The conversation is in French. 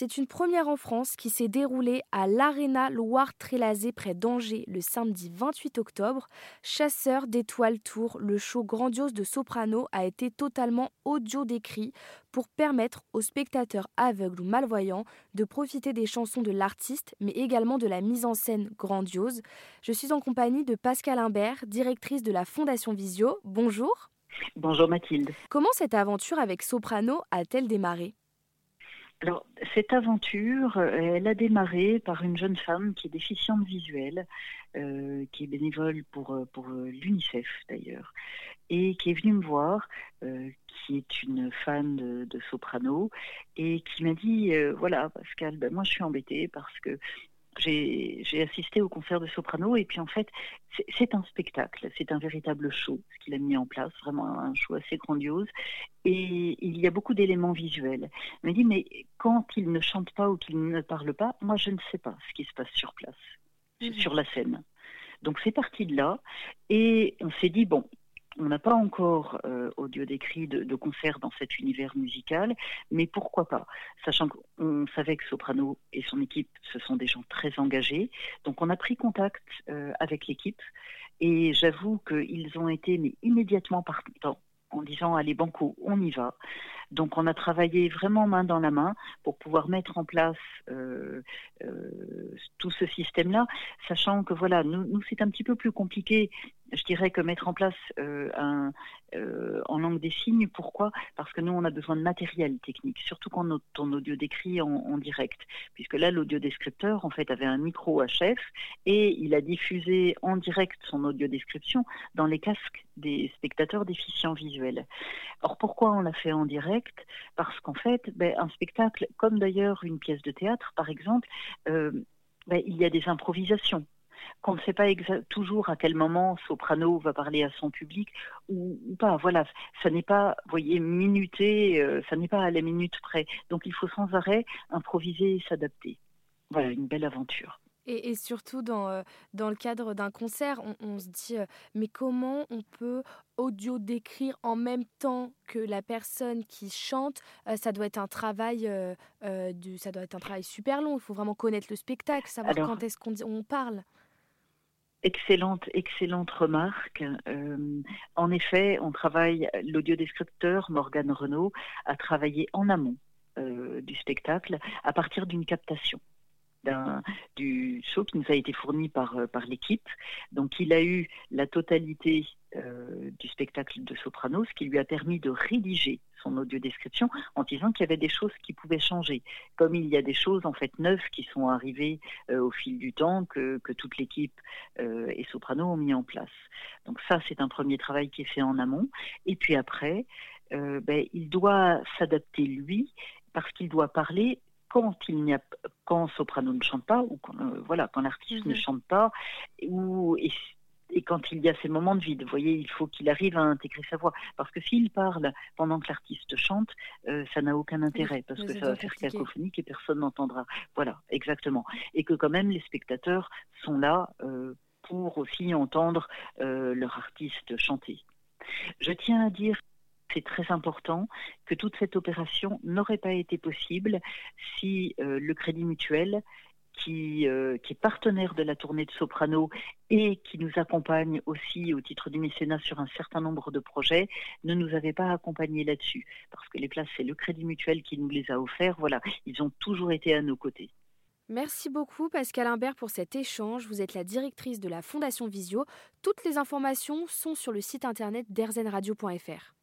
C'est une première en France qui s'est déroulée à l'Arena Loire-Trélazé près d'Angers le samedi 28 octobre. Chasseur d'étoiles tour, le show grandiose de soprano a été totalement audio décrit pour permettre aux spectateurs aveugles ou malvoyants de profiter des chansons de l'artiste, mais également de la mise en scène grandiose. Je suis en compagnie de Pascal Imbert, directrice de la Fondation Visio. Bonjour. Bonjour Mathilde. Comment cette aventure avec Soprano a-t-elle démarré? Alors, cette aventure, elle a démarré par une jeune femme qui est déficiente visuelle, euh, qui est bénévole pour, euh, pour euh, l'UNICEF d'ailleurs, et qui est venue me voir, qui est une fan de, soprano, et qui m'a dit, voilà Pascal, ben moi je suis embêtée parce que j'ai assisté au concert de soprano et puis en fait c'est un spectacle, c'est un véritable show ce qu'il a mis en place, vraiment un show assez grandiose et il y a beaucoup d'éléments visuels. Il m'a dit mais quand il ne chante pas ou qu'il ne parle pas, moi je ne sais pas ce qui se passe sur place, mhm. sur la scène. Donc c'est parti de là et on s'est dit bon on n'a pas encore euh, audio décrit de, concert dans cet univers musical, mais pourquoi pas? Sachant qu'on savait que Soprano et son équipe, ce sont des gens très engagés. Donc on a pris contact euh, avec l'équipe et j'avoue qu'ils ont été mais immédiatement partants en disant allez banco, on y va. Donc on a travaillé vraiment main dans la main pour pouvoir mettre en place euh, euh, tout ce système-là, sachant que voilà, nous, nous c'est un petit peu plus compliqué, je dirais, que mettre en place euh, un, en langue des signes. Pourquoi? Parce que nous on a besoin de matériel technique, surtout quand on, audio décrit en, en, direct, puisque là l'audio descripteur en fait avait un micro HF et il a diffusé en direct son audio description dans les casques des spectateurs déficients visuels. Or pourquoi on l'a fait en direct? Parce qu'en fait, ben, un spectacle, comme d'ailleurs une pièce de théâtre, par exemple, euh, ben, il y a des improvisations qu'on ne sait pas toujours à quel moment Soprano va parler à son public ou, pas. Voilà, ça n'est pas, voyez, minuté, euh, ça n'est pas à la minute près. Donc il faut sans arrêt improviser et s'adapter. Voilà, une belle aventure. Et, surtout dans, euh, dans le cadre d'un concert, on, se dit mais comment on peut audio décrire en même temps que la personne qui chante? Ça doit être un travail, du, ça doit être un travail super long. Il faut vraiment connaître le spectacle, savoir quand est-ce qu'on on parle. Excellente, excellente remarque. en effet, on travaille, l'audiodescripteur Morgane Renault a travaillé en amont du spectacle à partir d'une captation du show qui nous a été fourni par, euh, par l'équipe. Donc il a eu la totalité euh, du spectacle de soprano, ce qui lui a permis de rédiger son audio description en disant qu'il y avait des choses qui pouvaient changer, comme il y a des choses en fait neuves qui sont arrivées euh, au fil du temps que, que toute l'équipe et soprano ont mis en place. Donc ça c'est un premier travail qui est fait en amont. Et puis après, ben, il doit s'adapter lui parce qu'il doit parler quand il n'y a quand soprano ne chante pas ou quand, euh, voilà quand l'artiste ne mhm. chante pas ou et, quand il y a ces moments de vide, vous voyez, il faut qu'il arrive à intégrer sa voix. Parce que s'il parle pendant que l'artiste chante, euh, ça n'a aucun intérêt, parce que ça va faire cacophonique et personne n'entendra. Voilà, exactement. Et que quand même, les spectateurs sont là euh, pour aussi entendre leur artiste chanter. Je tiens à dire c'est très important que toute cette opération n'aurait pas été possible si euh, le Crédit Mutuel, qui, euh, qui, est partenaire de la tournée de Soprano et qui nous accompagne aussi au titre du mécénat sur un certain nombre de projets, ne nous avait pas accompagnés là-dessus. Parce que les places, c'est le Crédit Mutuel qui nous les a offerts. Voilà, ils ont toujours été à nos côtés. Merci beaucoup Pascal Imbert pour cet échange. Vous êtes la directrice de la Fondation Visio. Toutes les informations sont sur le site internet d'erzenradio.fr.